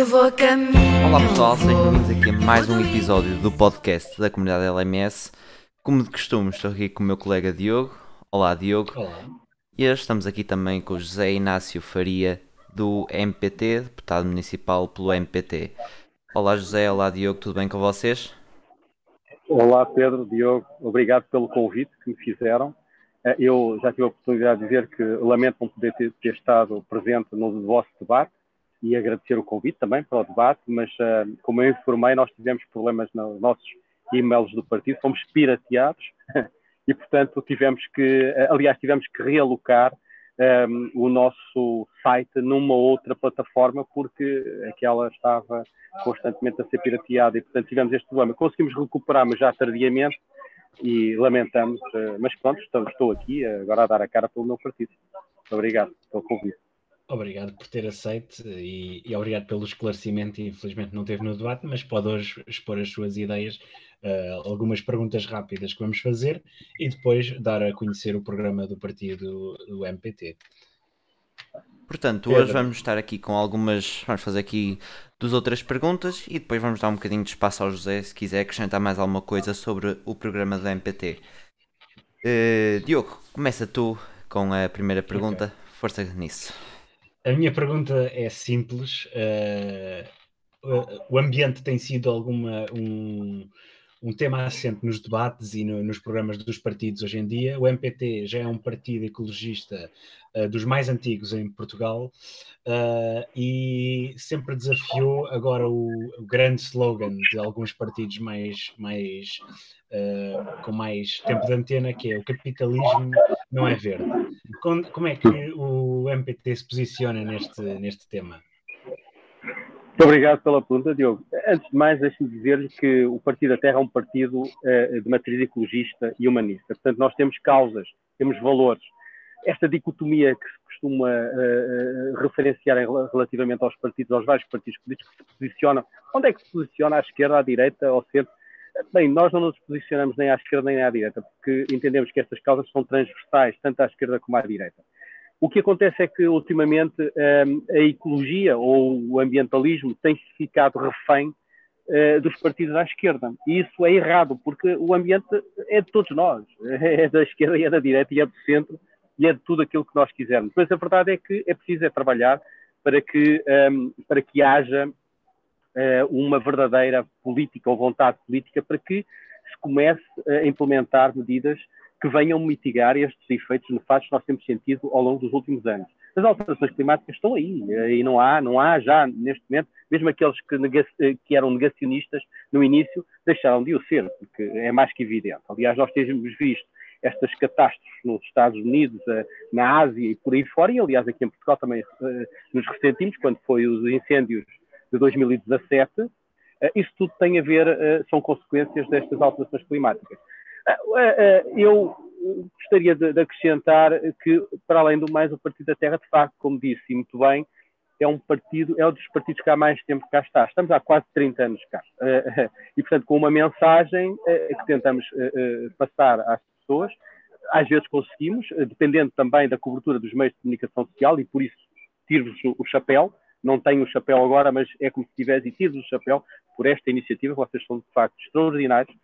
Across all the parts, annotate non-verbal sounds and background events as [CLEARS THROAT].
Eu vou caminho. Olá pessoal, sejam bem-vindos aqui a mais um episódio do podcast da comunidade LMS. Como de costume, estou aqui com o meu colega Diogo. Olá Diogo. Olá. E hoje estamos aqui também com o José Inácio Faria, do MPT, deputado municipal pelo MPT. Olá José, olá Diogo, tudo bem com vocês? Olá Pedro, Diogo, obrigado pelo convite que me fizeram. Eh, Eu já tive a oportunidade de dizer que lamento não poder ter, ter estado presente no vosso debate e agradecer o convite também para o debate, mas eh, como eu informei, nós tivemos problemas nos nossos e-mails do partido, fomos pirateados [LAUGHS] e, portanto, tivemos que, eh, aliás, tivemos que realocar um, o nosso site numa outra plataforma porque aquela estava constantemente a ser pirateada e, portanto, tivemos este problema. Conseguimos recuperar, mas já tardiamente, e lamentamos, eh, mas pronto, estou, estou aqui agora a dar a cara pelo meu partido. Obrigado pelo convite. Obrigado por ter aceito e, e obrigado pelo esclarecimento. Infelizmente não teve no debate, mas pode hoje expor as suas ideias, uh, algumas perguntas rápidas que vamos fazer e depois dar a conhecer o programa do partido do MPT. Portanto, hoje vamos estar aqui com algumas. Vamos fazer aqui duas outras perguntas e depois vamos dar um bocadinho de espaço ao José se quiser acrescentar mais alguma coisa sobre o programa da MPT. Uh, Diogo, começa tu com a primeira pergunta. Okay. Força nisso. A minha pergunta é simples. Uh, o ambiente tem sido alguma um, um tema assente nos debates e no, nos programas dos partidos hoje em dia. O MPT já é um partido ecologista uh, dos mais antigos em Portugal uh, e sempre desafiou agora o, o, grande slogan de alguns partidos mais, mais uh, com mais tempo de antena, que é o capitalismo não é verde. Como, é que o MPT se posiciona neste, neste tema? Muito obrigado pela pergunta, Diogo. Antes de mais, deixe-me dizer-lhe que o Partido da Terra é um partido uh, de matriz ecologista e humanista. Portanto, nós temos causas, temos valores. Esta dicotomia que se costuma uh, referenciar relativamente aos partidos, aos vários partidos políticos que se posicionam, onde é que se posiciona à esquerda, à direita, ao centro? Bem, nós não nos posicionamos nem à esquerda nem à direita, porque entendemos que estas causas são transversais, tanto à esquerda como à direita. O que acontece é que, ultimamente, a ecologia ou o ambientalismo tem ficado refém dos partidos à esquerda. E isso é errado, porque o ambiente é de todos nós. [LAUGHS] É da esquerda e é da direita e é do centro e é de tudo aquilo que nós quisermos. Mas a verdade é que é preciso é trabalhar para que, para que haja uma verdadeira política ou vontade política para que se comece a implementar medidas que venham mitigar estes efeitos nefastos que nós temos sentido ao longo dos últimos anos. As alterações climáticas estão aí, e não há, não há já, neste momento, mesmo aqueles que, que, eram negacionistas no início, deixaram de o ser, porque é mais que evidente. Aliás, nós temos visto estas catástrofes nos Estados Unidos, na Ásia e por aí fora, e aliás aqui em Portugal também nos ressentimos, quando foi os incêndios de 2017, isso tudo tem a ver, são consequências destas alterações climáticas. Eu gostaria de, acrescentar que, para além do mais, o Partido da Terra, de facto, como disse e muito bem, é um partido, é um dos partidos que há mais tempo cá está. Estamos há quase 30 anos cá. E, portanto, com uma mensagem que tentamos passar às pessoas, às vezes conseguimos, dependendo também da cobertura dos meios de comunicação social, e por isso tiro-vos o chapéu, não tenho o chapéu agora, mas é como se tivesse tiro o chapéu por esta iniciativa, vocês são de facto extraordinários,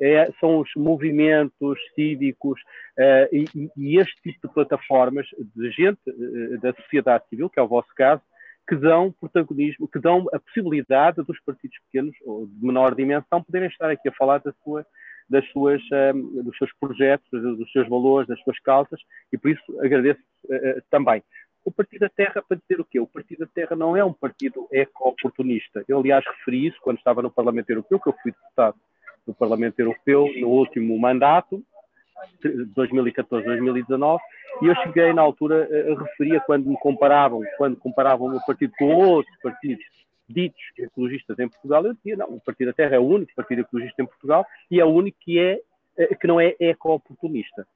é, são os movimentos cívicos uh, e, e, este tipo de plataformas de gente uh, da sociedade civil, que é o vosso caso, que dão protagonismo, que dão a possibilidade dos partidos pequenos ou de menor dimensão poderem estar aqui a falar da sua, das suas, um, dos seus projetos, dos seus valores, das suas causas, e por isso agradeço uh, também. O Partido da Terra, para dizer o quê? O Partido da Terra não é um partido eco-oportunista. Eu, aliás, referi isso quando estava no Parlamento Europeu, que eu fui deputado do Parlamento Europeu no último mandato, 2014-2019, e eu cheguei na altura a referir quando me comparavam, quando comparavam o meu partido com outros partidos ditos ecologistas em Portugal, eu dizia, não, o Partido da Terra é o único partido ecologista em Portugal e é o único que, é, que não é eco-oportunista.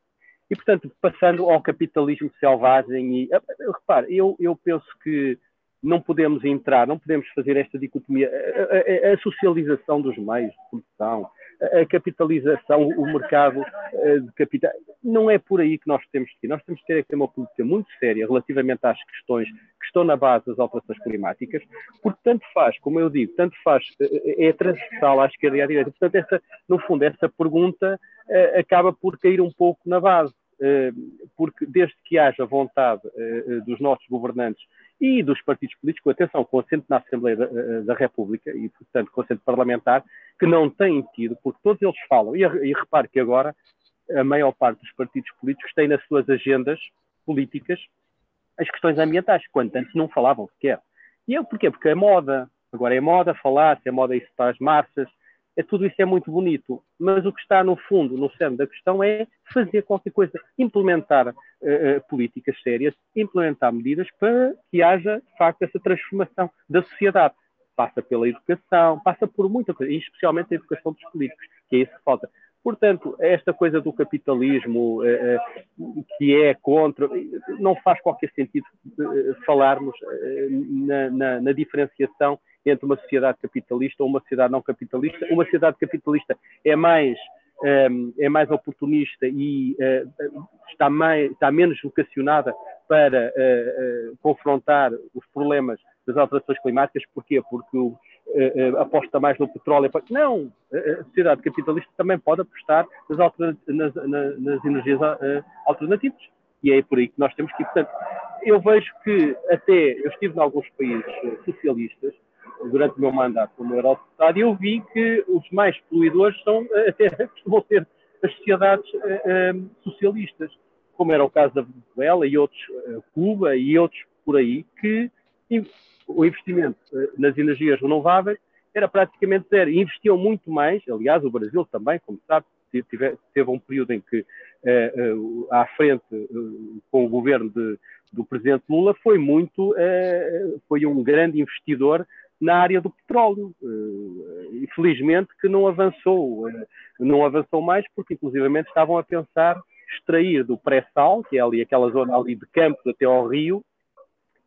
E, portanto, passando ao capitalismo selvagem, e repare, eu, eu penso que não podemos entrar, não podemos fazer esta dicotomia, a, a, a socialização dos meios de produção, a capitalização, o mercado uh, de capital. Não é por aí que nós temos que ir. Nós temos que ter uma política muito séria relativamente às questões que estão na base das alterações climáticas, porque tanto faz, como eu digo, tanto faz, uh, é transversal à esquerda e à direita. Portanto, essa, no fundo, essa pergunta acaba por cair um pouco na base. Porque desde que haja vontade dos nossos governantes e dos partidos políticos, atenção, com assento na Assembleia da, eh, da, República e, portanto, com assento parlamentar, que não têm tido, porque todos eles falam, e, e repare que agora a maior parte dos partidos políticos tem nas suas agendas políticas as questões ambientais, quando antes não falavam sequer. E eu, porquê? Porque é moda, agora é moda falar, se é moda isso para as massas, é, tudo isso é muito bonito, mas o que está no fundo, no centro da questão é fazer qualquer coisa, implementar uh, políticas sérias, implementar medidas para que haja, de facto, essa transformação da sociedade. Passa pela educação, passa por muita coisa, e especialmente a educação dos políticos, que é isso que falta. Portanto, esta coisa do capitalismo uh, que é contra, não faz qualquer sentido falarmos na, na, na diferenciação entre uma sociedade capitalista ou uma sociedade não capitalista. Uma sociedade capitalista é mais ehm, é mais oportunista e eh, está, mais, está menos vocacionada para eh, eh, confrontar os problemas das alterações climáticas. Porquê? Porque aposta mais no petróleo. Não, a sociedade capitalista também pode apostar nas, nas, nas energias alternativas. E é por aí que nós temos que ir. Portanto, eu vejo que até, eu estive em alguns países socialistas, durante o meu mandato como eurodeputado, eu vi que os mais poluidores são, eh, até [LAUGHS] costumam ser as sociedades uh, socialistas, como era o caso da Venezuela e outros, uh, Cuba e outros por aí, que o investimento uh, nas energias renováveis era praticamente zero. Investiam muito mais, aliás, o Brasil também, como sabe, teve, teve um período em que, à frente, com o governo de, do presidente Lula, foi muito, foi um grande investidor na área do petróleo. Eh, infelizmente que não avançou, eh, não avançou mais porque inclusivamente estavam a pensar extrair do pré-sal, que é ali aquela zona ali de Campos até ao Rio,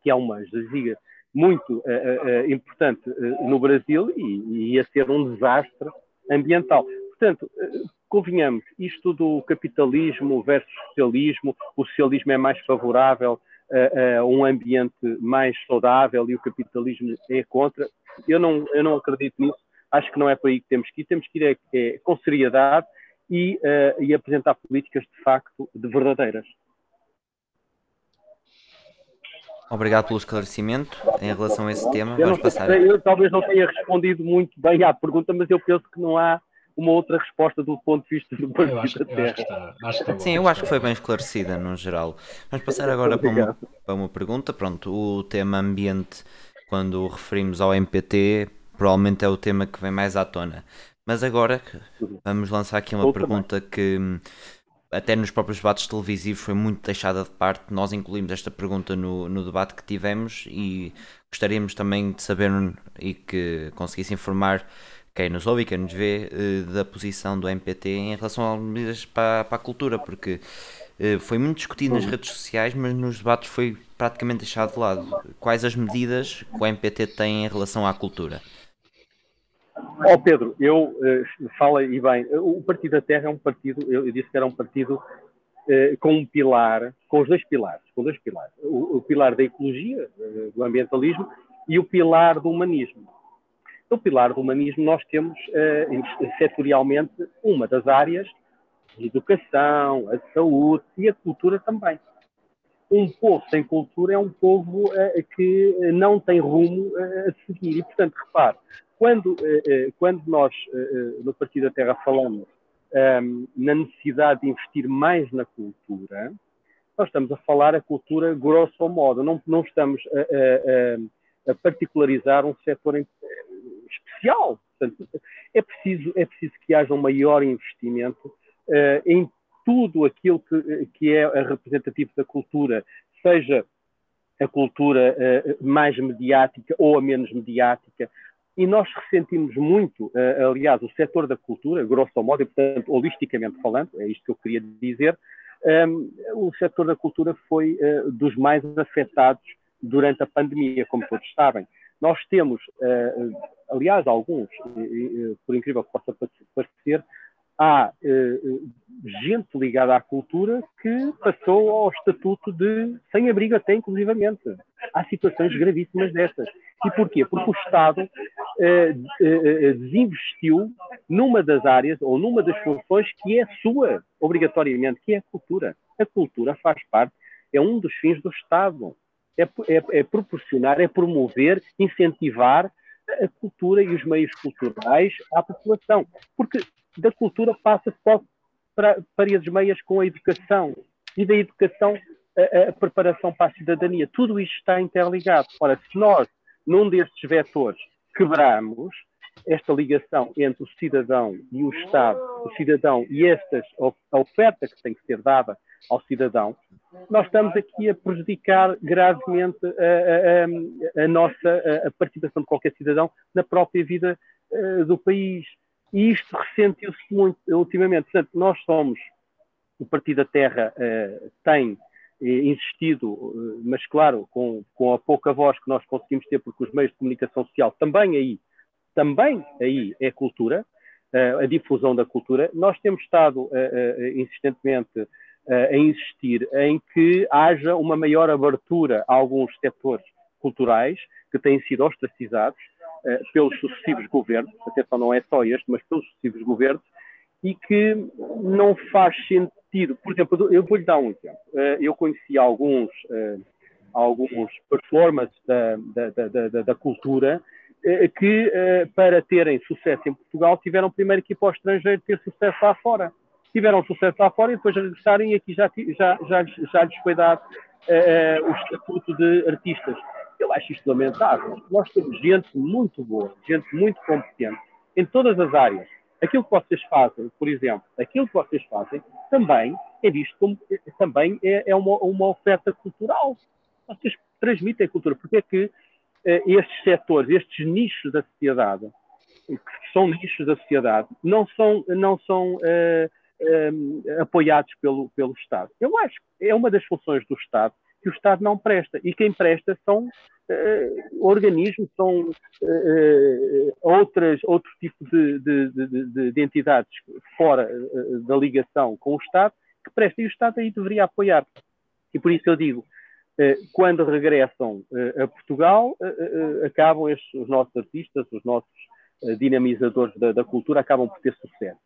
que é uma jaziga muito uh, uh, importante uh, no Brasil e, e, ia ser um desastre ambiental. Portanto, convenhamos, isto do capitalismo versus socialismo, o socialismo é mais favorável uh, um ambiente mais saudável e o capitalismo é contra. Eu não, eu não acredito nisso. Acho que não é para aí que temos que ir. Temos que ir é, é, com seriedade e, uh, e apresentar políticas de facto de verdadeiras. Obrigado pelo esclarecimento em relação a esse tema. Eu, Vamos passar. eu talvez não tenha respondido muito bem à pergunta, mas eu penso que não há uma outra resposta do ponto de vista do Partido da Terra. Está, acho que Sim, eu acho que foi bem esclarecida no geral. Vamos passar agora para uma, para uma pergunta. Pronto, o tema ambiente, quando referimos ao MPT, provavelmente é o tema que vem mais à tona. Mas agora vamos lançar aqui uma Outra pergunta mais. que até nos próprios debates televisivos foi muito deixada de parte. Nós incluímos esta pergunta no, no debate que tivemos e gostaríamos também de saber e que conseguisse informar quem nos ouve e quem nos vê eh, da posição do MPT em relação às medidas para, para a cultura, porque eh, foi muito discutido nas redes sociais, mas nos debates foi praticamente deixado de lado. Quais as medidas que o MPT tem em relação à cultura? Ó oh Pedro, eu uh, fala e bem, o Partido da Terra é um partido, eu, eu disse que era um partido uh, com um pilar, com os dois pilares, com dois pilares. O, o pilar da ecologia, uh, do ambientalismo, e o pilar do humanismo no pilar do humanismo nós temos uh, setorialmente uma das áreas a educação, a saúde e a cultura também. Um povo sem cultura é um povo uh, que não tem rumo uh, a seguir. E, portanto, repare, quando, quando nós no Partido da Terra falamos um, na necessidade de investir mais na cultura, nós estamos a falar a cultura grosso modo, não, não estamos a, a, a particularizar um setor em, social. Portanto, é preciso, é preciso que haja um maior investimento uh, em tudo aquilo que, que é representativo da cultura, seja a cultura uh, mais mediática ou a menos mediática. E nós ressentimos muito, uh, aliás, o setor da cultura, grosso modo, e portanto, holisticamente falando, é isto que eu queria dizer, um, ehm, o setor da cultura foi uh, dos mais afetados durante a pandemia, como todos sabem. Nós temos aliás, alguns, por incrível que possa parecer, há gente ligada à cultura que passou ao estatuto de sem-abrigo até inclusivamente. Há situações gravíssimas destas. E porquê? Porque o Estado eh, eh, desinvestiu numa das áreas ou numa das funções que é sua, obrigatoriamente, que é a cultura. A cultura faz parte, é um dos fins do Estado. É, é, é proporcionar, é promover, incentivar a cultura e os meios culturais à população. Porque da cultura passa só para paredes meias com a educação. E da educação, a, a, preparação para a cidadania. Tudo isto está interligado. Ora, se nós, num destes vetores, quebramos esta ligação entre o cidadão e o Estado, o cidadão e estas, a oferta que tem que ser dada ao cidadão, nós estamos aqui a prejudicar gravemente a, a, a nossa a participação de qualquer cidadão na própria vida uh, do país. E isto ressentiu-se muito ultimamente. Portanto, nós somos, o Partido da Terra uh, tem uh, insistido, mas claro, com, com a pouca voz que nós conseguimos ter, porque os meios de comunicação social também aí, também aí é cultura, a difusão da cultura. Nós temos estado insistentemente a insistir em que haja uma maior abertura a alguns setores culturais que têm sido ostracizados uh, pelos sucessivos governos, atenção, não é só este, mas pelos sucessivos governos, e que não faz sentido. Por exemplo, eu vou-lhe dar um exemplo. Uh, eu conheci alguns, uh, alguns performances da, da, da, da cultura que, para terem sucesso em Portugal, tiveram primeiro que ir para o estrangeiro ter sucesso lá fora tiveram sucesso lá fora e depois regressarem e aqui já, já, já, já lhes foi dado uh, o estatuto de artistas. Eu acho isto lamentável. Nós temos gente muito boa, gente muito competente em todas as áreas. Aquilo que vocês fazem, por exemplo, aquilo que vocês fazem também é visto como também é, é uma, uma oferta cultural. Vocês transmitem cultura. Porque é que uh, estes setores, estes nichos da sociedade, que são nichos da sociedade, não são, não são uh, um, apoiados pelo, pelo Estado. Eu acho que é uma das funções do Estado que o Estado não presta. E quem presta são uh, organismos, são uh, outras, outro tipo de, de, de, de entidades fora uh, da ligação com o Estado que prestam. E o Estado aí deveria apoiar. E por isso eu digo, quando regressam a Portugal, acabam estes, os nossos artistas, os nossos dinamizadores da, da cultura, acabam por ter sucesso.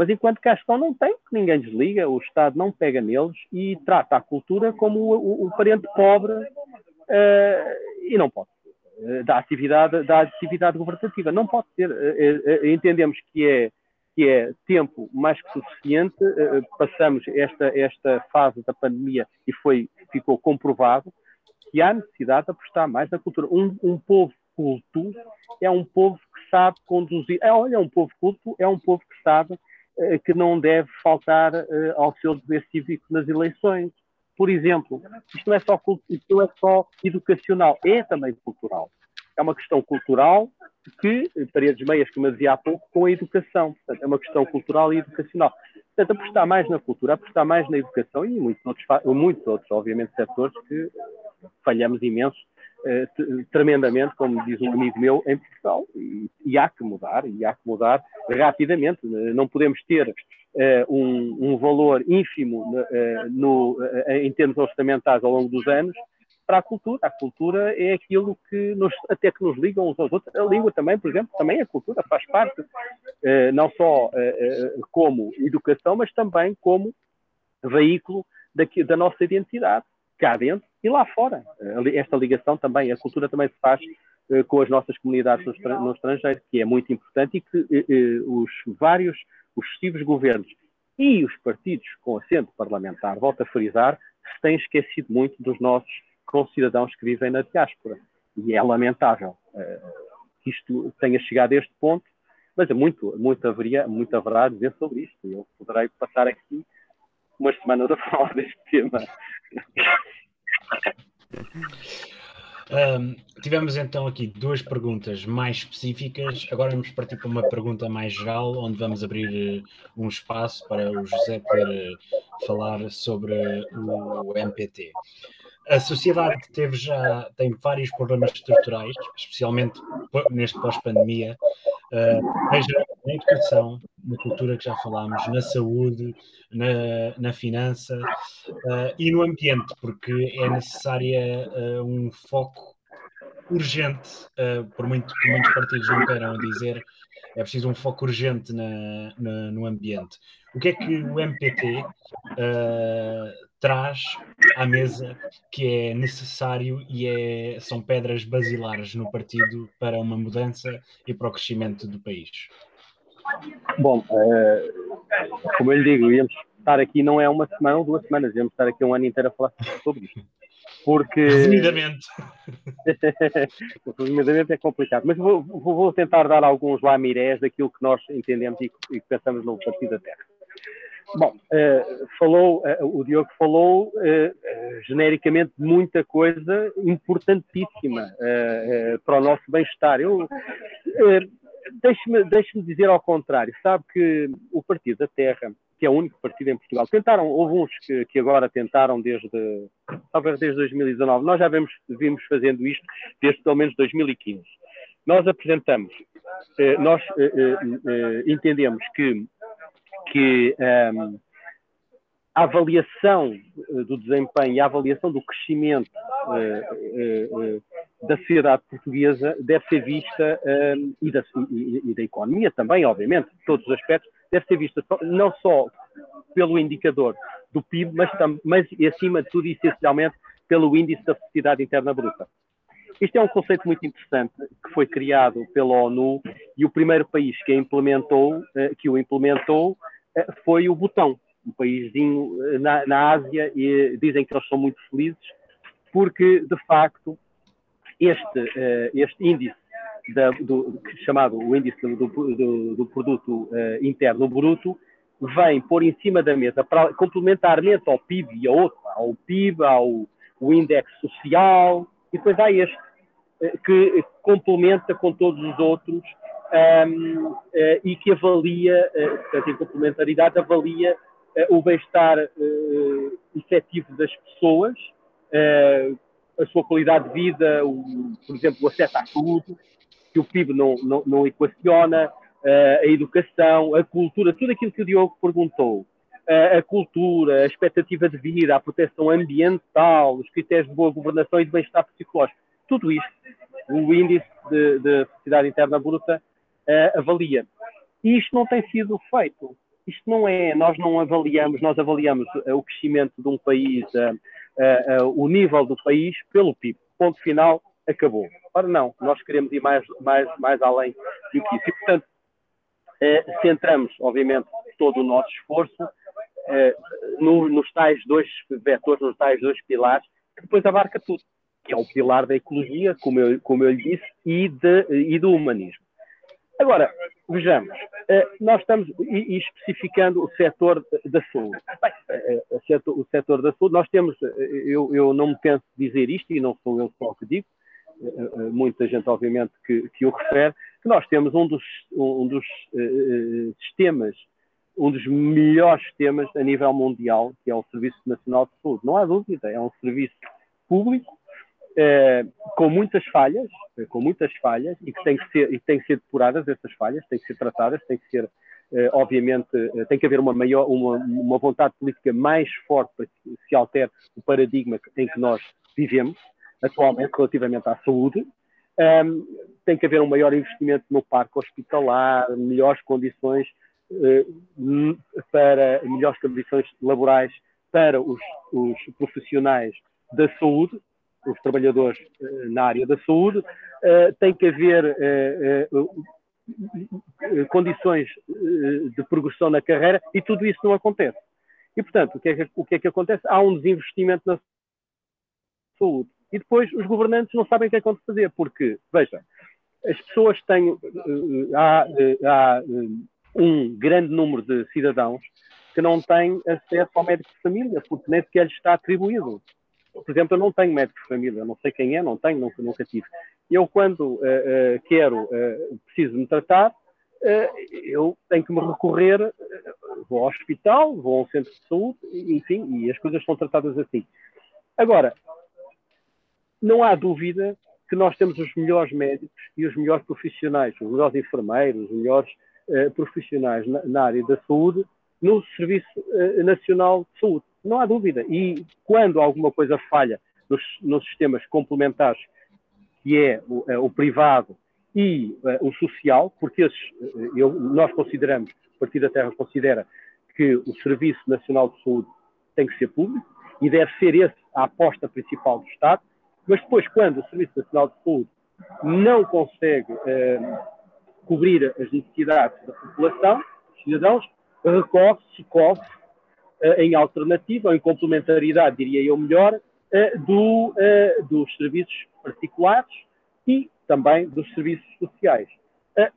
Mas enquanto cá estão, não tem, ninguém desliga, o Estado não pega neles e trata a cultura como o, o, o parente pobre uh, e não pode. Uh, da atividade, da atividade governativa. Não pode ser. Uh, entendemos que é, que é tempo mais que suficiente. passamos esta, esta fase da pandemia e foi, ficou comprovado que há necessidade de apostar mais na cultura. Um, um povo culto é um povo que sabe conduzir. É, olha, um povo culto é um povo que sabe eh, que não deve faltar eh, ao seu dever cívico nas eleições. Por exemplo, isto não é só, isto não é só educacional, é também cultural. É uma questão cultural que, paredes meias, como eu dizia há pouco, com a educação. Portanto, é uma questão cultural e educacional. Portanto, apostar mais na cultura, apostar mais na educação e muitos outros, muitos outros obviamente, setores que falhamos imenso eh, tremendamente, como diz um amigo meu, em Portugal. E, e, há que mudar, e há que mudar rapidamente. Não podemos ter uh, um, um, valor ínfimo no, em termos orçamentais ao longo dos anos para a cultura. A cultura é aquilo que nos, até que nos ligam uns aos outros. A língua também, por exemplo, também a cultura faz parte, não só como educação, mas também como veículo daqui, da nossa identidade cá dentro e lá fora. Esta ligação também, a cultura também se faz uh, com as nossas comunidades no, estrangeiro, que é muito importante e que uh, os vários, os sucessivos governos e os partidos com assento parlamentar, volto a frisar, se têm esquecido muito dos nossos concidadãos que vivem na diáspora. E é lamentável que isto tenha chegado a este ponto, mas é muito, muito, haveria, muito haverá a dizer sobre isto. Eu poderei passar aqui umas semanas [LAUGHS] a falar deste tema. Um, tivemos então aqui duas perguntas mais específicas. Agora vamos partir para uma pergunta mais geral, onde vamos abrir uh, um espaço para o José poder uh, falar sobre o MPT. a sociedade teve já tem vários problemas estruturais, especialmente neste pós-pandemia, uh, na educação, na cultura que já falámos, na saúde, na, na finança uh, e no ambiente, porque é necessária uh, um foco urgente, uh, por, muito, que muitos partidos não queiram dizer, é preciso um foco urgente na, na, no ambiente. O que é que o MPT traz à mesa que é necessário e é, são pedras basilares no partido para uma mudança e para o crescimento do país? Bom, uh, como eu lhe digo, íamos estar aqui não é uma semana ou duas semanas, íamos estar aqui um ano inteiro a falar sobre isto. Porque. Resumidamente. [LAUGHS] Resumidamente é complicado. Mas vou, vou, tentar dar alguns lamirés daquilo que nós entendemos e que, pensamos no Partido da Terra. Bom, uh, falou, uh, o Diogo falou uh, genericamente muita coisa importantíssima para o nosso bem-estar. Eu deixe-me deixe dizer ao contrário. Sabe que o Partido da Terra que é o único partido em Portugal. Tentaram, houve uns que, que agora tentaram desde, talvez desde 2019. Nós já vimos, vimos fazendo isto desde pelo menos 2015. Nós apresentamos, eh, nós eh, eh, entendemos que, que ehm, a avaliação eh, do desempenho e a avaliação do crescimento uh, uh, da sociedade portuguesa deve ser vista, e, da, e, e, da, economia também, obviamente, todos os aspectos, deve ser vista não só pelo indicador do PIB, mas, mas acima de tudo, essencialmente, pelo índice da felicidade interna bruta. Isto é um conceito muito interessante que foi criado pela ONU e o primeiro país que, implementou, eh, que o implementou eh, foi o Butão, um paíszinho eh, na, na Ásia, e dizem que eles são muito felizes porque, de facto, este, este índice da, do, chamado o índice do, do, do produto interno bruto, vem pôr em cima da mesa, para, complementarmente ao PIB e a outro, ao PIB, ao o índice social, e depois há este, que complementa com todos os outros um, ehm, e que avalia, portanto, em complementaridade, avalia o bem-estar efetivo das pessoas, a sua qualidade de vida, o, por exemplo, o acesso à saúde, que o PIB não, não, não equaciona, uh, a educação, a cultura, tudo aquilo que o Diogo perguntou, uh, a cultura, a expectativa de vida, a proteção ambiental, os critérios de boa governação e de bem-estar psicológico, tudo isto, o índice de, de interna bruta uh, avalia. E isto não tem sido feito. Isto não é, nós não avaliamos, nós avaliamos o crescimento de um país, o nível do país pelo PIB. Ponto final, acabou. Ora, não, nós queremos ir mais, mais, mais além do que isso. E, portanto, eh, centramos, obviamente, todo o nosso esforço eh, no, nos tais dois vetores, nos tais dois pilares, que depois abarca tudo, que é o pilar da ecologia, como eu, como eu lhe disse, e, de, e do humanismo. Agora, vejamos, eh, nós estamos e, especificando o setor da saúde. Bem, eh, o, setor, da saúde, nós temos, eh, eu, eu não me canso de dizer isto, e não sou eu só que digo, eh, eh, muita gente, obviamente, que, que o refere, que nós temos um dos, um dos sistemas, um dos melhores sistemas a nível mundial, que é o Serviço Nacional de Saúde. Não há dúvida, é um serviço público uh, com muitas falhas, com muitas falhas, e que tem que ser, e tem que ser depuradas essas falhas, têm que ser tratadas, tem que ser, uh, obviamente, tem que haver uma maior, uma, uma vontade política mais forte para que se altere o paradigma em que nós vivemos atualmente relativamente à saúde. Um, tem que haver um maior investimento no parque hospitalar, melhores condições uh, para melhores condições laborais para os, os profissionais da saúde, os trabalhadores uh, na área da saúde. Uh, tem que haver condições de progressão na carreira e tudo isso não acontece. E, portanto, o que, é que, o que é que acontece? Há um desinvestimento na saúde e depois os governantes não sabem o que é que vão fazer, porque, veja, as pessoas têm. Eh, há, eh, há eh, um grande número de cidadãos que não têm acesso ao médico de família, porque nem sequer lhes está atribuído. Por exemplo, eu não tenho médico de família, não sei quem é, não tenho, nunca, nunca tive. Eu, quando uh, uh, quero, uh, preciso me tratar, eu tenho que me recorrer, vou ao hospital, vou a um centro de saúde, enfim, e as coisas são tratadas assim. Agora, não há dúvida que nós temos os melhores médicos e os melhores profissionais, os melhores enfermeiros, os melhores profissionais na, na, área da saúde no Serviço Nacional de Saúde. Não há dúvida. E quando alguma coisa falha nos, nos sistemas complementares, que é o, uh, o privado e o social, porque esses, eu, nós consideramos, o Partido da Terra considera que o Serviço Nacional de Saúde tem que ser público e deve ser esse a aposta principal do Estado, mas depois, quando o Serviço Nacional de Saúde não consegue eh, cobrir as necessidades da população, dos cidadãos, recorre-se, corre eh, em alternativa, ou em complementaridade, diria eu melhor, eh, do, eh, dos serviços particulares e também dos serviços sociais. Eh,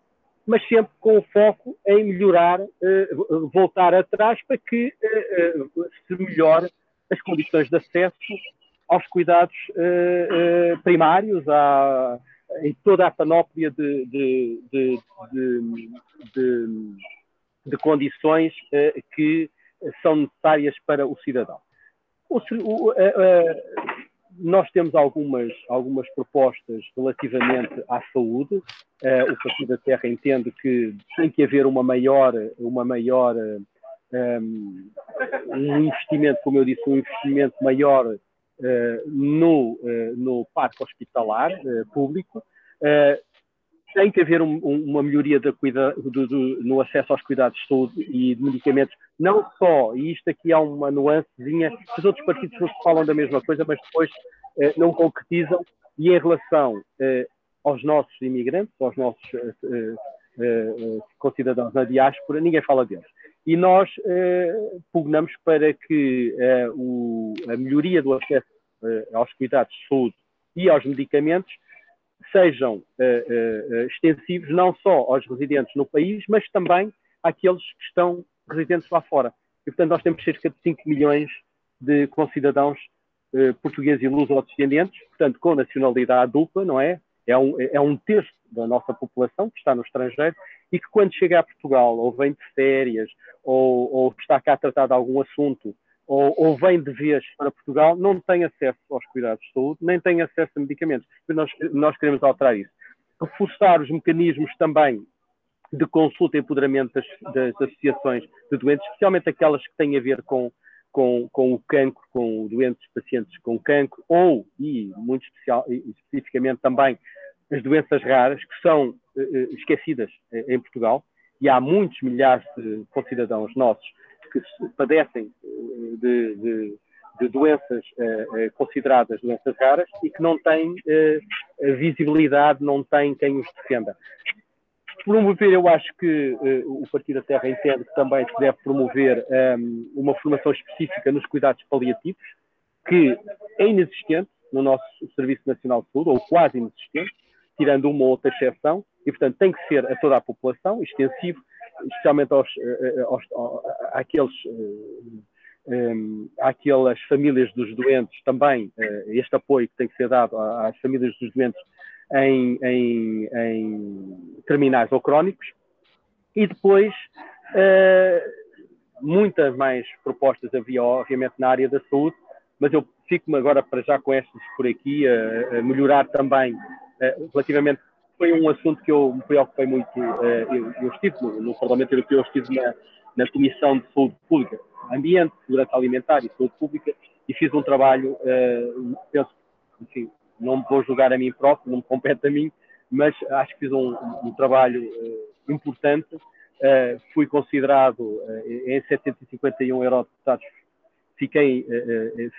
mas sempre com foco em melhorar, eh, voltar atrás para que se melhore as condições de acesso aos cuidados primários, à, em toda a panóplia de, de, de, de condições que são necessárias para o cidadão. O, o, nós temos algumas, algumas propostas relativamente à saúde. o Partido da Terra entende que tem que haver uma maior, uma maior um, um investimento, como eu disse, um investimento maior uh, no, uh, no parque hospitalar uh, público. Tem que haver um, uma melhoria cuida, do, do, no acesso aos cuidados de saúde e de medicamentos, não só, e isto aqui há uma nuancezinha, os outros partidos falam da mesma coisa, mas depois não concretizam, e em relação aos nossos imigrantes, aos nossos concidadãos na diáspora, ninguém fala deles. E nós eh, pugnamos para que eh, o, a melhoria do acesso eh, aos cuidados de saúde e aos medicamentos sejam eh, extensivos não só aos residentes no país, mas também àqueles que estão residentes lá fora. E, portanto, nós temos cerca de 5 milhões de concidadãos portugueses e luso-descendentes, portanto, com nacionalidade dupla, não é? É um, é um terço da nossa população que está no estrangeiro e que quando chega a Portugal ou vem de férias ou, ou está cá a tratar de algum assunto ou, ou, vem de vez para Portugal, não tem acesso aos cuidados de saúde, nem tem acesso a medicamentos. Nós, nós queremos alterar isso. Reforçar os mecanismos também de consulta e empoderamento das, das, associações de doentes, especialmente aquelas que têm a ver com, com, com o cancro, com doentes pacientes com cancro, ou, e muito especial, especificamente também, as doenças raras, que são uh, esquecidas uh, em Portugal, e há muitos milhares de concidadãos nossos que padecem uh, de, de, de, doenças consideradas doenças raras e que não têm visibilidade, não têm quem os defenda. Promover, eu acho que o Partido da Terra entende que também se deve promover um, uma formação específica nos cuidados paliativos, que é inexistente no nosso Serviço Nacional de Saúde, ou quase inexistente, tirando uma ou outra exceção, e portanto tem que ser a toda a população, extensivo, especialmente aos, eh, eh, aos, aos, àqueles, eh, àquelas famílias dos doentes também, este apoio que tem que ser dado às famílias dos doentes em, em, em terminais ou crónicos, e depois muitas mais propostas havia, obviamente, na área da saúde, mas eu fico-me agora para já com estas por aqui, a, a melhorar também eh, relativamente foi um assunto que eu me preocupei muito. Eh, eu, eu estive no, no, Parlamento Europeu, eu estive na, na Comissão de Saúde Pública, Ambiente, Segurança Alimentar e Saúde Pública e fiz um trabalho, eh, penso, enfim, não me vou julgar a mim próprio, não me compete a mim, mas acho que fiz um, um trabalho importante. fui considerado em 751 eurodeputados, fiquei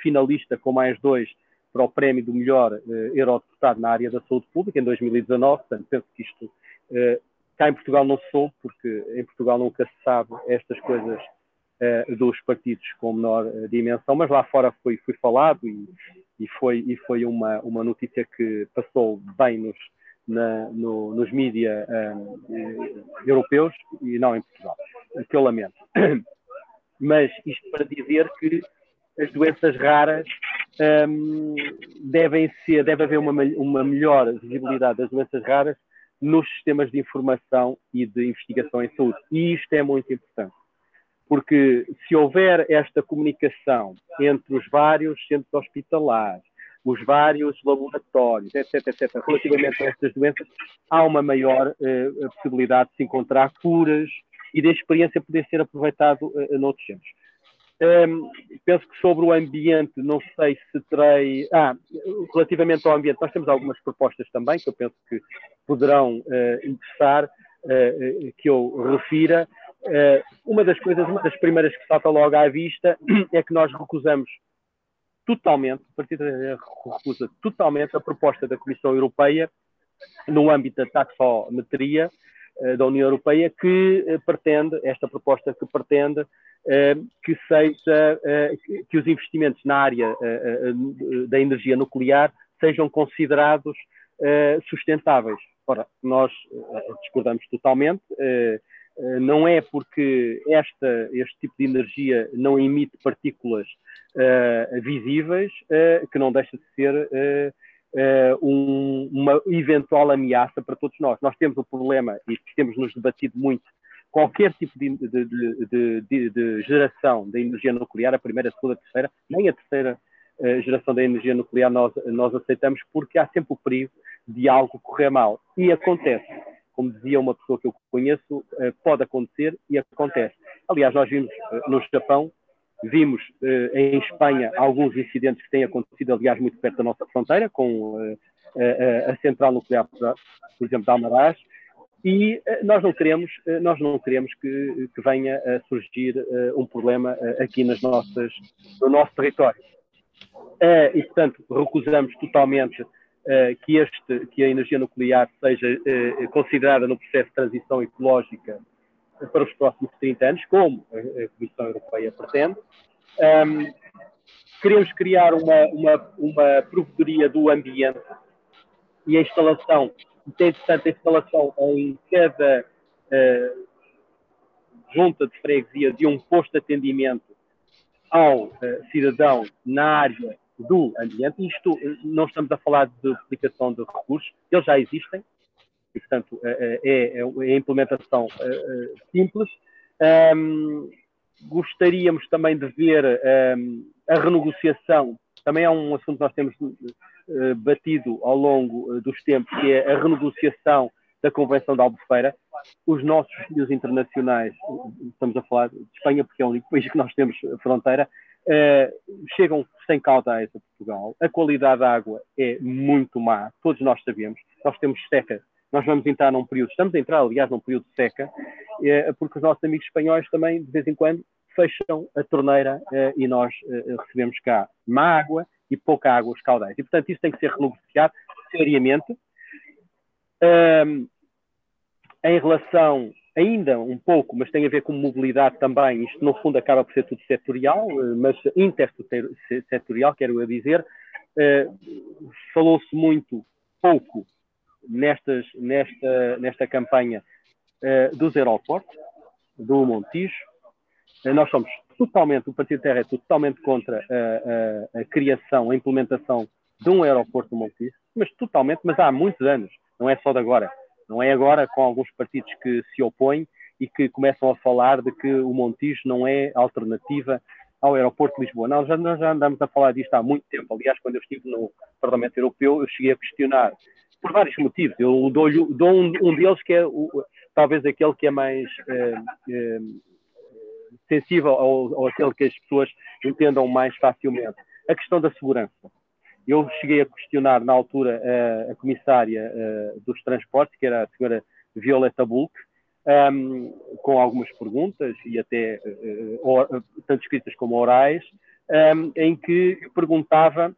finalista com mais dois para o prémio do melhor uh, eurodeputado na área da saúde pública em 2019. Portanto, penso que isto uh, cá em Portugal não sou, porque em Portugal nunca se sabe estas coisas uh, dos partidos com menor uh, dimensão, mas lá fora foi, foi falado e, e foi, e foi uma, uma notícia que passou bem nos, no, nos mídias europeus e não em Portugal, que eu lamento. [CLEARS THROAT] Mas isto para dizer que as doenças raras um, devem ser, deve haver uma, uma melhor visibilidade das doenças raras nos sistemas de informação e de investigação em saúde. E isto é muito importante. Porque se houver esta comunicação entre os vários centros hospitalares, os vários laboratórios, etc, etc, relativamente a estas doenças, há uma maior uh, possibilidade de se encontrar curas e da experiência poder ser aproveitado uh, noutros centros. Um, penso que sobre o ambiente, não sei se terei. Ah, relativamente ao ambiente, nós temos algumas propostas também que eu penso que poderão uh, interessar, uh, que eu refira. Uh, uma das coisas, uma das primeiras que salta logo à vista é que nós recusamos totalmente, a partir da recusa totalmente a proposta da Comissão Europeia no âmbito da taxometria da União Europeia que pretende, esta proposta que pretende eh, que seja eh, que os investimentos na área eh, da energia nuclear sejam considerados sustentáveis. Ora, nós discordamos totalmente. Não é porque esta, este tipo de energia não emite partículas visíveis que não deixa de ser uma eventual ameaça para todos nós. Nós temos o problema, e temos nos debatido muito qualquer tipo de, de, de, de, geração da energia nuclear, a primeira, a segunda, a terceira, nem a terceira uh, geração da energia nuclear nós, nós aceitamos porque há sempre o perigo de algo correr mal. E acontece. Como dizia uma pessoa que eu conheço, uh, pode acontecer e acontece. Aliás, nós vimos uh, no Japão, vimos em Espanha alguns incidentes que têm acontecido, aliás, muito perto da nossa fronteira, com a, a central nuclear, por exemplo, de Almaraz, e eh, nós não queremos, eh, nós não queremos que, que venha a surgir eh, um problema aqui nas nossas, no nosso território. e, portanto, recusamos totalmente que, este, que a energia nuclear seja considerada no processo de transição ecológica para os próximos 30 anos, como a Comissão Europeia pretende. Um, queremos criar uma, uma, uma provedoria do ambiente e a instalação tem, portanto, a instalação em cada uh, junta de freguesia de um posto de atendimento ao uh, cidadão na área do ambiente. Isto não estamos a falar de aplicação de recursos, eles já existem, e, portanto, é, é, é a implementação simples. Um, gostaríamos também de ver um, a renegociação, também é um assunto que nós temos eh, batido ao longo eh, dos tempos, que é a renegociação da Convenção da Albufeira. Os nossos filhos internacionais, estamos a falar de Espanha, porque é o único país que nós temos fronteira, uh, chegam sem caudais a Portugal. A qualidade da água é muito má, todos nós sabemos. Nós temos seca, nós vamos entrar num período, estamos a entrar, aliás, num período de seca, uh, porque os nossos amigos espanhóis também, de vez em quando, fecham a torneira uh, e nós recebemos cá má água e pouca água aos caudais. E, portanto, isso tem que ser renegociado seriamente. Em relação, ainda um pouco, mas tem a ver com mobilidade também, isto no fundo acaba por ser tudo setorial, eh, mas intersetorial, quero eu dizer. Uh, Falou-se muito pouco nestas, nesta, nesta campanha uh, dos aeroportos, do Montijo. Uh, nós somos totalmente, o Partido Terra é totalmente contra a, a, a criação, a implementação de um aeroporto do Montijo, mas totalmente, mas há muitos anos, não é só de agora. Não é agora com alguns partidos que se opõem e que começam a falar de que o Montijo não é alternativa ao aeroporto de Lisboa. Não, já, nós já andamos a falar disto há muito tempo. Aliás, quando eu estive no Parlamento Europeu, eu cheguei a questionar por vários motivos. Eu dou, dou um, um, deles que é o, talvez aquele que é mais eh, eh, sensível ao aquele que as pessoas entendam mais facilmente. A questão da segurança. Eu cheguei a questionar na altura a, a comissária a, dos transportes, que era a senhora Violeta Bulk, um, com algumas perguntas e até uh, or, tanto escritas como orais, um, em que perguntava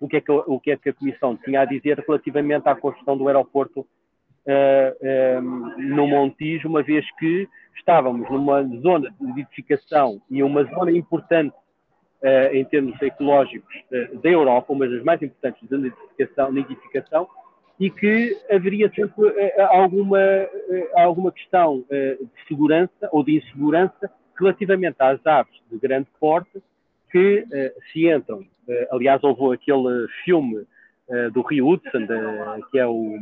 o que, é que, o que é que a Comissão tinha a dizer relativamente à construção do aeroporto uh, no Montijo, uma vez que estávamos numa zona de edificação e uma zona importante uh, em termos ecológicos uh, da Europa, uma das mais importantes de edificação e que haveria sempre alguma, alguma questão de segurança ou de insegurança relativamente às aves de grande porte que se entram. Aliás, houve aquele filme uh, do Rio Hudson, que é o,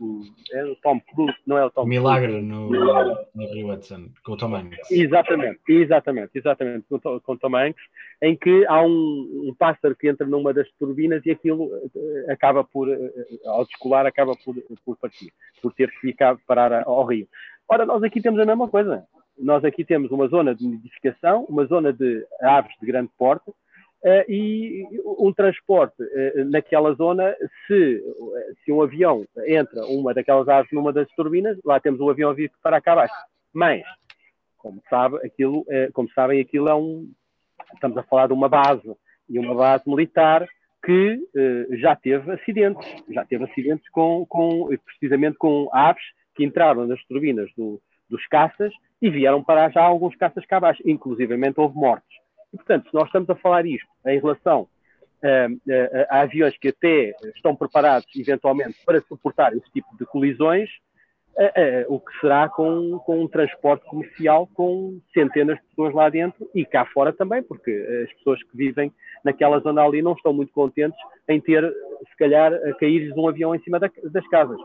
o, é o Tom Cruise, não é o Tom Milagre no, no Rio Hudson, com o Tom Hanks. Exatamente, exatamente, exatamente, com, com o Tom Hanks, em que há um, um, pássaro que entra numa das turbinas e aquilo uh, acaba por, ao descolar, acaba por, por partir, por ter que ficar parar ao rio. Ora, nós aqui temos a mesma coisa. Nós aqui temos uma zona de nidificação, uma zona de aves de grande porte, e um transporte uh, naquela zona, se, se um avião entra uma daquelas aves numa das turbinas, lá temos um avião a vir para cá abaixo. Mas, como, sabe, aquilo, uh, como sabem, aquilo é um. Estamos a falar de uma base, e uma base militar que já teve acidentes, já teve acidentes com, com, precisamente com aves que entraram nas turbinas do, dos caças e vieram parar já alguns caças cá abaixo, inclusivamente houve mortes. E, portanto, se nós estamos a falar isto em relação uh, uh, a aviões que até estão preparados, eventualmente, para suportar esse tipo de colisões, o que será com, com um transporte comercial com centenas de pessoas lá dentro e cá fora também, porque as pessoas que vivem naquela zona ali não estão muito contentes em ter, se calhar, a cair um avião em cima da, das casas.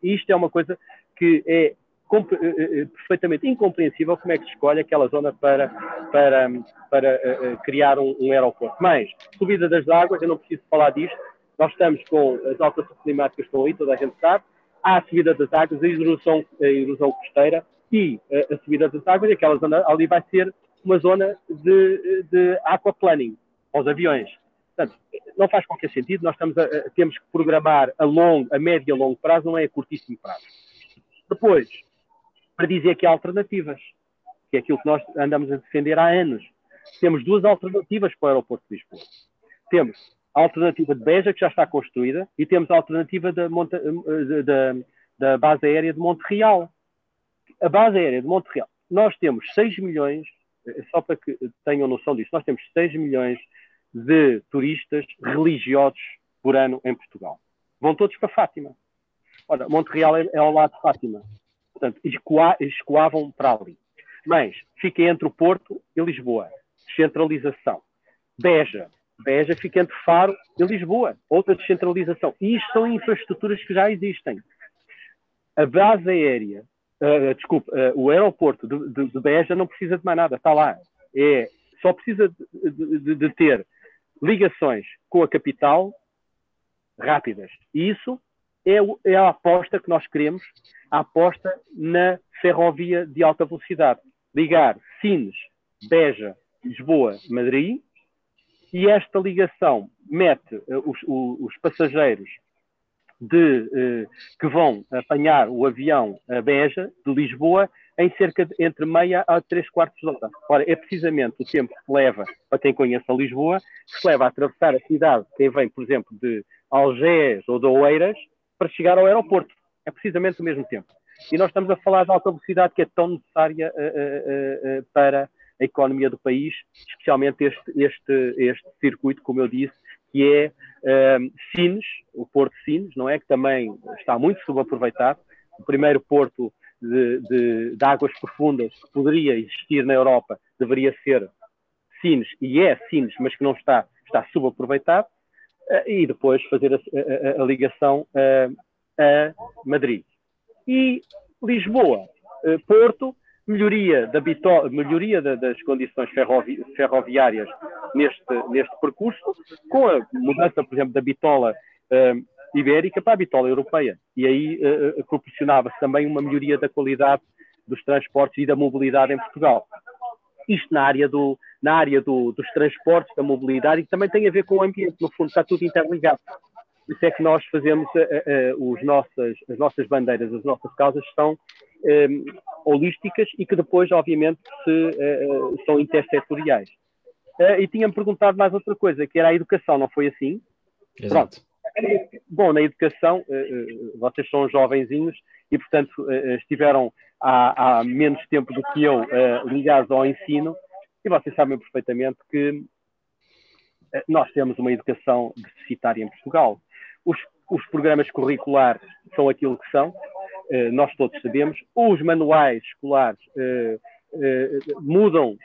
Isto é uma coisa que é eh, eh, eh, perfeitamente incompreensível como é que se escolhe aquela zona para, para, para criar um, um, aeroporto. Mas, subida das águas, eu não preciso falar disto, nós estamos com as altas climáticas estão aí, toda a gente sabe, há a subida das águas, a erosão, a erosão costeira e a, a subida das águas, e aquela zona ali vai ser uma zona de, de aquaplaning aos aviões. Portanto, não faz qualquer sentido, nós estamos a, a, temos que programar a longo, a médio e a longo prazo, não é a curtíssimo prazo. Depois, para dizer que há alternativas, que é aquilo que nós andamos a defender há anos. Temos duas alternativas para o aeroporto de Lisboa. Temos a alternativa de Beja, que já está construída, e temos a alternativa da, da, da base aérea de Monte Real. A base aérea de Monte Real, nós temos 6 milhões, só para que tenham noção disso, nós temos 6 milhões de turistas religiosos por ano em Portugal. Vão todos para Fátima. Ora, Monte Real é, é ao lado de Fátima. Portanto, escoavam para ali. Mas fica entre o Porto e Lisboa. Descentralização. Beja. Beja fica entre Faro e Lisboa. Outra descentralização. E isto são infraestruturas que já existem. A base aérea, uh, desculpe, uh, o aeroporto de, de, de, Beja não precisa de mais nada. Está lá. É, só precisa de, de, de ter ligações com a capital rápidas. E isso é, é a aposta que nós queremos, a aposta na ferrovia de alta velocidade. Ligar Sines, Beja, Lisboa, Madrid, e esta ligação mete uh, os, os, passageiros de, uh, que vão apanhar o avião a Beja, de Lisboa, em cerca de entre meia a três quartos de hora. Ora, é precisamente o tempo que leva, para quem conhece a Lisboa, que se leva a atravessar a cidade, quem vem, por exemplo, de Algés ou de Oeiras, para chegar ao aeroporto. É precisamente o mesmo tempo. E nós estamos a falar da alta velocidade que é tão necessária uh, uh, uh, para a economia do país, especialmente este, este, este circuito, como eu disse, que é Sines, o Porto de Sines, não é? Que também está muito subaproveitado. O primeiro porto de, de, de, águas profundas que poderia existir na Europa deveria ser Sines, e é Sines, mas que não está, está subaproveitado. Eh, e depois fazer a, a, a ligação a, a, Madrid. E Lisboa, eh, Porto, melhoria, da bitola, melhoria das condições ferrovi, ferroviárias neste, neste percurso, com a mudança, por exemplo, da bitola ibérica para a bitola europeia. E aí proporcionava-se também uma melhoria da qualidade dos transportes e da mobilidade em Portugal. Isto na área, do, na área do, dos transportes, da mobilidade, e também tem a ver com o ambiente, no fundo está tudo interligado. Por isso é que nós fazemos uh, uh, os nossas, as nossas bandeiras, as nossas causas são um, holísticas e que depois, obviamente, se, uh, são intersetoriais. e tinha-me perguntado mais outra coisa, que era a educação, não foi assim? Exato. Pronto. Bom, na educação, vocês são jovenzinhos e, portanto, estiveram há, há menos tempo do que eu uh, ligados ao ensino, e vocês sabem perfeitamente que nós temos uma educação deficitária em Portugal. Os, os programas curriculares são aquilo que são, nós todos sabemos, os manuais escolares mudam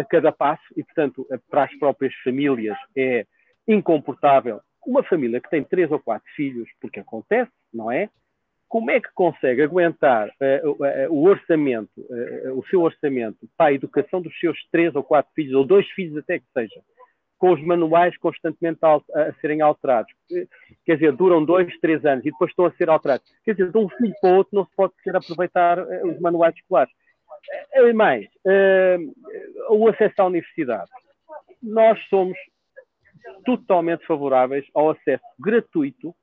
a cada passo e, portanto, para as próprias famílias é incomportável uma família que tem três ou quatro filhos, porque acontece, não é? Como é que consegue aguentar uh, uh, o orçamento, uh, o seu orçamento para a educação dos seus três ou quatro filhos, ou dois filhos até que seja, com os manuais constantemente a, a, serem alterados? Quer dizer, duram dois, três anos e depois estão a ser alterados. Quer dizer, de um filho para o outro não se pode ser aproveitar os manuais escolares. E mais, o acesso à universidade. Nós somos totalmente favoráveis ao acesso gratuito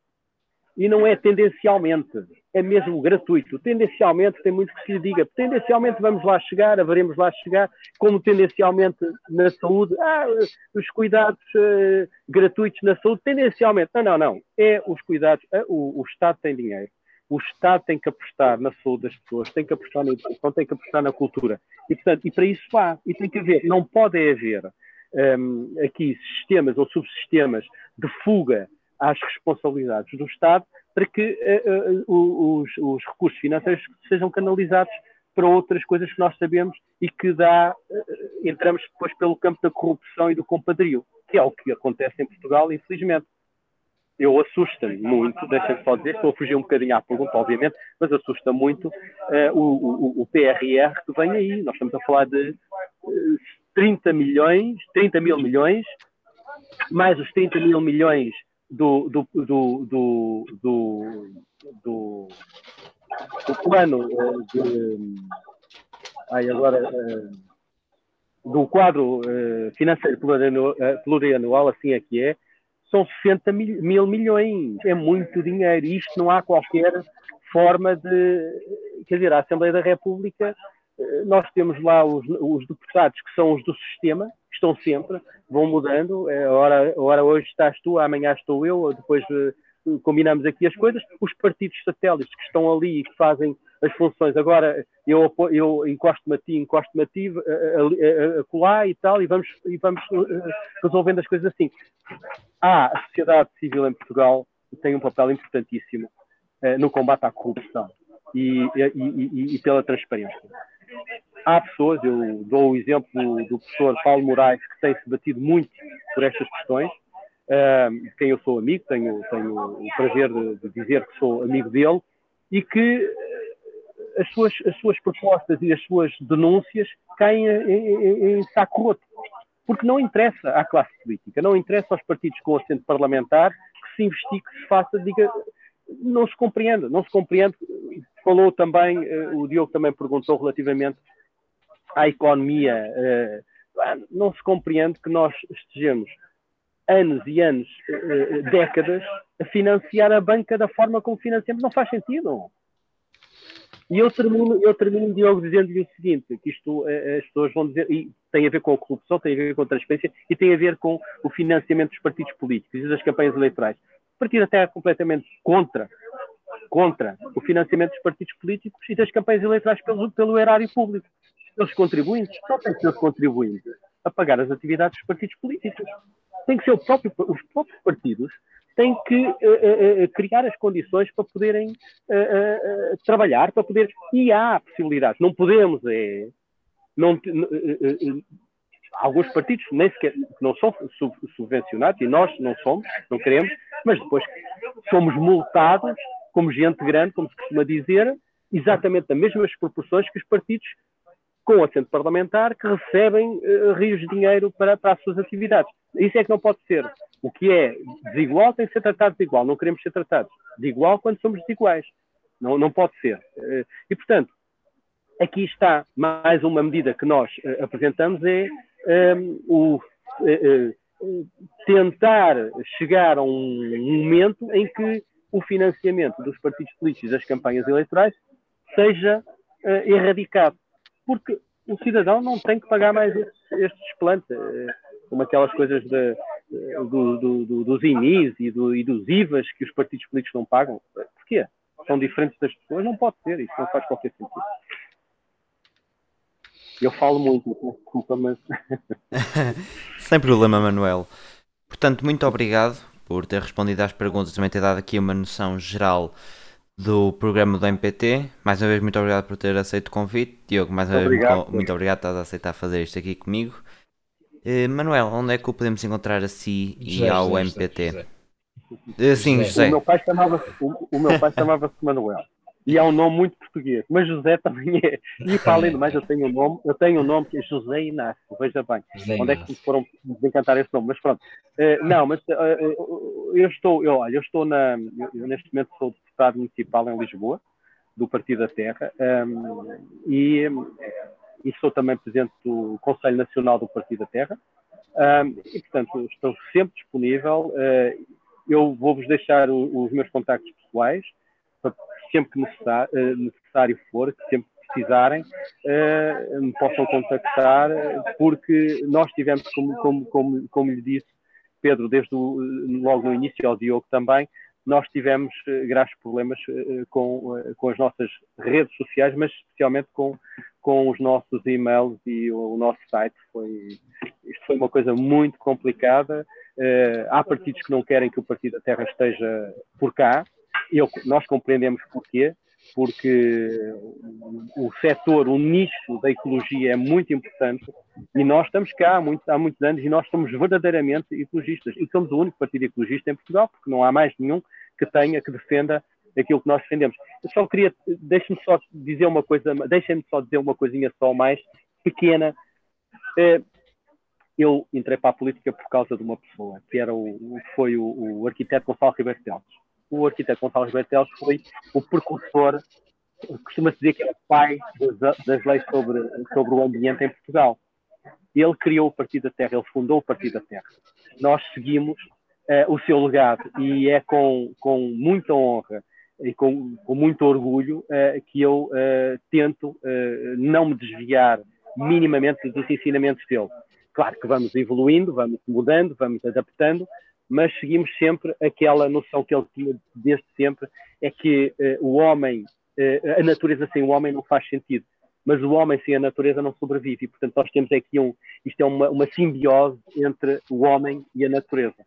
e não é tendencialmente, é mesmo gratuito. Tendencialmente tem muito que se diga. Tendencialmente vamos lá chegar, haveremos lá chegar, como tendencialmente na saúde, ah, os cuidados uh, gratuitos na saúde, tendencialmente. Não, não, não. É os cuidados, uh, o, o Estado tem dinheiro. O Estado tem que apostar na saúde das pessoas, tem que apostar na educação, tem que apostar na cultura. E, portanto, e para isso há. E tem que haver, não pode haver um, aqui sistemas ou subsistemas de fuga às responsabilidades do Estado para que uh, os, os, recursos financeiros sejam canalizados para outras coisas que nós sabemos e que dá, uh, entramos depois pelo campo da corrupção e do compadrio, que é o que acontece em Portugal, infelizmente. Eu assusta-me muito, deixem-me só dizer, estou a fugir um bocadinho à pergunta, obviamente, mas assusta muito o, o, o, PRR que vem aí. Nós estamos a falar de 30 milhões, 30 mil milhões, mais os 30 mil milhões do, do, do, do, plano eh, de. Ai, agora. Eh, do quadro eh, financeiro plurianual, assim é que é, são 60 mil, mil milhões. É muito dinheiro. Isto não há qualquer forma de. Quer dizer, a Assembleia da República nós temos lá os, os, deputados que são os do sistema, que estão sempre, vão mudando. É, ora, ora hoje estás tu, amanhã estou eu, depois uh, combinamos aqui as coisas. Os partidos satélites que estão ali e que fazem as funções, agora eu, eu encosto-me a ti, encosto-me a ti, a, a, a, colar e tal, e vamos, e vamos resolvendo as coisas assim. Ah, a sociedade civil em Portugal tem um papel importantíssimo no combate à corrupção e, e, e, e pela transparência há pessoas, eu dou o exemplo do professor Paulo Moraes, que tem se batido muito por estas questões, de quem eu sou amigo, tenho, tenho o prazer de, dizer que sou amigo dele, e que as suas, as suas propostas e as suas denúncias caem em, em, em saco roto. Porque não interessa à classe política, não interessa aos partidos com assento parlamentar que se investigue, que se faça, diga, não se compreende, não se compreende. Falou também, uh, o Diogo também perguntou relativamente à economia. Uh, não se compreende que nós estejamos anos e anos, uh, décadas, a financiar a banca da forma como financiamos. Não faz sentido. E eu termino, eu termino Diogo, dizendo-lhe o seguinte: que isto as pessoas vão dizer, e tem a ver com a corrupção, tem a ver com a transparência e tem a ver com o financiamento dos partidos políticos e das campanhas eleitorais partido até é completamente contra, contra o financiamento dos partidos políticos e das campanhas eleitorais pelo, pelo erário público. Os contribuintes só têm que ser contribuintes a pagar as atividades dos partidos políticos. Tem que ser próprio, os próprios partidos têm que uh, uh, uh, criar as condições para poderem trabalhar, para poder. E há possibilidades. Não podemos é, não, alguns partidos nem sequer não são subvencionados e nós não somos, não queremos, mas depois somos multados como gente grande, como se costuma dizer, exatamente das mesmas proporções que os partidos com assento parlamentar que recebem uh, rios de dinheiro para, para as suas atividades. Isso é que não pode ser. O que é desigual tem que ser tratado de igual. Não queremos ser tratados de igual quando somos desiguais. Não, não pode ser. Uh, e, portanto, aqui está mais uma medida que nós uh, apresentamos, é um, o, uh, tentar chegar a um momento em que o financiamento dos partidos políticos das campanhas eleitorais seja erradicado. Porque o cidadão não tem que pagar mais estes, plantas, como aquelas coisas de, do, do, do, dos INIs e, e, dos IVAs que os partidos políticos não pagam. Porquê? São diferentes das pessoas? Não pode ser, isso não faz qualquer sentido. Eu falo muito, desculpa, mas. [LAUGHS] Sem problema, Manuel. Portanto, muito obrigado por ter respondido às perguntas, também ter dado aqui uma noção geral do programa do MPT. Mais uma vez, muito obrigado por ter aceito o convite. Diogo, mais uma obrigado, vez, muito, muito obrigado por estás a aceitar fazer isto aqui comigo. Uh, Manuel, onde é que o podemos encontrar a si e ao José, MPT? José, Uh, sim, José. O meu pai chamava-se chamava, chamava Manuel e é um nome muito português, mas José também é. E para além do mais, eu tenho um nome, eu tenho um nome que é José Inácio, veja bem. José onde Inácio. é que foram desencantar esse nome? Mas pronto. Uh, não, mas uh, eu estou, eu, olha, eu estou na. Eu, neste momento sou deputado municipal em Lisboa, do Partido da Terra, um, ehm, e, e sou também presidente do Conselho Nacional do Partido da Terra. Um, ehm, e, portanto, estou sempre disponível. Uh, eu vou-vos deixar o, os meus contactos pessoais sempre que necessário, eh, for, que sempre precisarem, uh, me possam contactar, porque nós tivemos, como, como, como, como lhe disse, Pedro, desde o, logo no início, ao Diogo também, nós tivemos uh, graves problemas uh, com, com as nossas redes sociais, mas especialmente com, com os nossos e-mails e o, nosso site. Foi, isto foi uma coisa muito complicada. há partidos que não querem que o Partido da Terra esteja por cá, eu, nós compreendemos porquê, porque o setor, o nicho da ecologia é muito importante e nós estamos cá há, muito, há muitos anos e nós somos verdadeiramente ecologistas e somos o único partido ecologista em Portugal, porque não há mais nenhum que tenha, que defenda aquilo que nós defendemos. Eu só queria, deixe-me só dizer uma coisa, deixem-me só dizer uma coisinha só mais pequena. É, eu entrei para a política por causa de uma pessoa, que era o, foi o, o arquiteto Gonçalo Ribeiro Teles o arquiteto Gonçalves Betelos foi o precursor, costuma-se dizer que é o pai das, das, leis sobre, sobre o ambiente em Portugal. Ele criou o Partido da Terra, ele fundou o Partido da Terra. Nós seguimos uh, o seu legado e é com, com muita honra e com, com muito orgulho uh, que eu uh, tento não me desviar minimamente dos ensinamentos dele. Claro que vamos evoluindo, vamos mudando, vamos adaptando, mas seguimos sempre aquela noção que ele tinha desde sempre, é que uh, o homem, uh, a natureza sem o homem não faz sentido, mas o homem sem a natureza não sobrevive, e portanto nós temos aqui um, isto é uma, uma simbiose entre o homem e a natureza.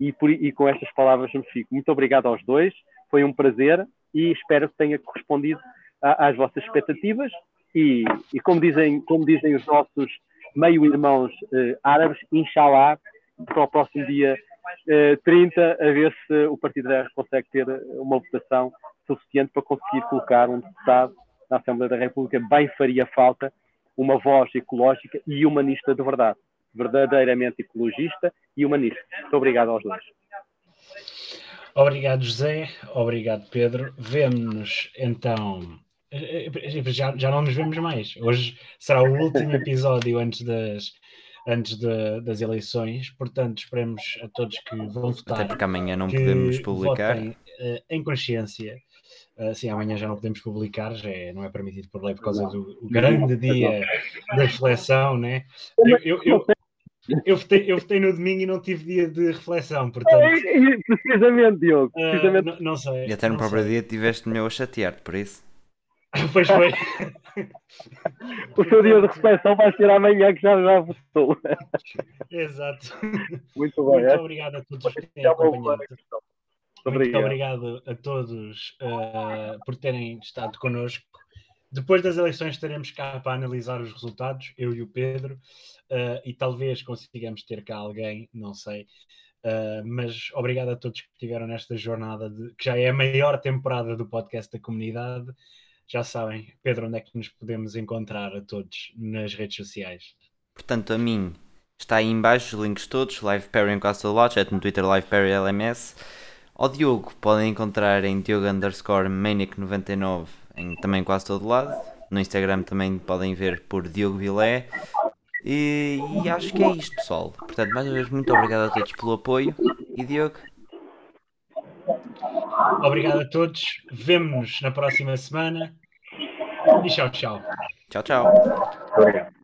E, por, e com estas palavras me fico. Muito obrigado aos dois, foi um prazer e espero que tenha correspondido a, às vossas expectativas e, e, como, dizem, como dizem os nossos meio-irmãos uh, árabes, inshallah, para o próximo dia 30 eh, a ver se o Partido da consegue ter uma votação suficiente para conseguir colocar um deputado na Assembleia da República. Bem faria falta uma voz ecológica e humanista de verdade. Verdadeiramente ecologista e humanista. Muito obrigado aos dois. Obrigado, José. Obrigado, Pedro. Vemo-nos então. Eh, eh, já, já não nos vemos mais. Hoje será o último episódio antes das, antes de, das eleições, portanto esperemos a todos que vão votar. Até porque amanhã não podemos publicar. Votem, uh, em consciência. Uh, sim, amanhã já não podemos publicar, já é, não é permitido por lei por causa do grande dia da reflexão, né? Eu, eu, eu, eu, votei, eu votei no domingo e não tive dia de reflexão, portanto. Precisamente, Diogo. Precisamente. Uh, não, não, sei. E até no próprio sei. dia tiveste meu a chatear-te, por isso. [LAUGHS] pois foi. [LAUGHS] o seu dia de reflexão vai ser amanhã que já já votou. [LAUGHS] Exato. Muito bem. Muito é? obrigado a todos por terem acompanhado. Muito obrigado a todos uh, por terem estado connosco. Depois das eleições estaremos cá para analisar os resultados, eu e o Pedro, uh, e talvez consigamos ter cá alguém, não sei. Uh, mas obrigado a todos que estiveram nesta jornada, de, que já é a maior temporada do podcast da comunidade já sabem, Pedro, onde é que nos podemos encontrar a todos nas redes sociais? Portanto, a mim está aí embaixo os links todos, LivePerry em quase todo lado, chat no Twitter LivePerry LMS. Ao Diogo podem encontrar em Diogo underscore Manic99 em também quase todo lado. No Instagram também podem ver por Diogo Vilé. E, e, acho que é isto, pessoal. Portanto, mais uma vez, muito obrigado a todos pelo apoio. E Diogo? Obrigado a todos. Vemo-nos na próxima semana. E tchau, tchau. Tchau, tchau. Obrigado.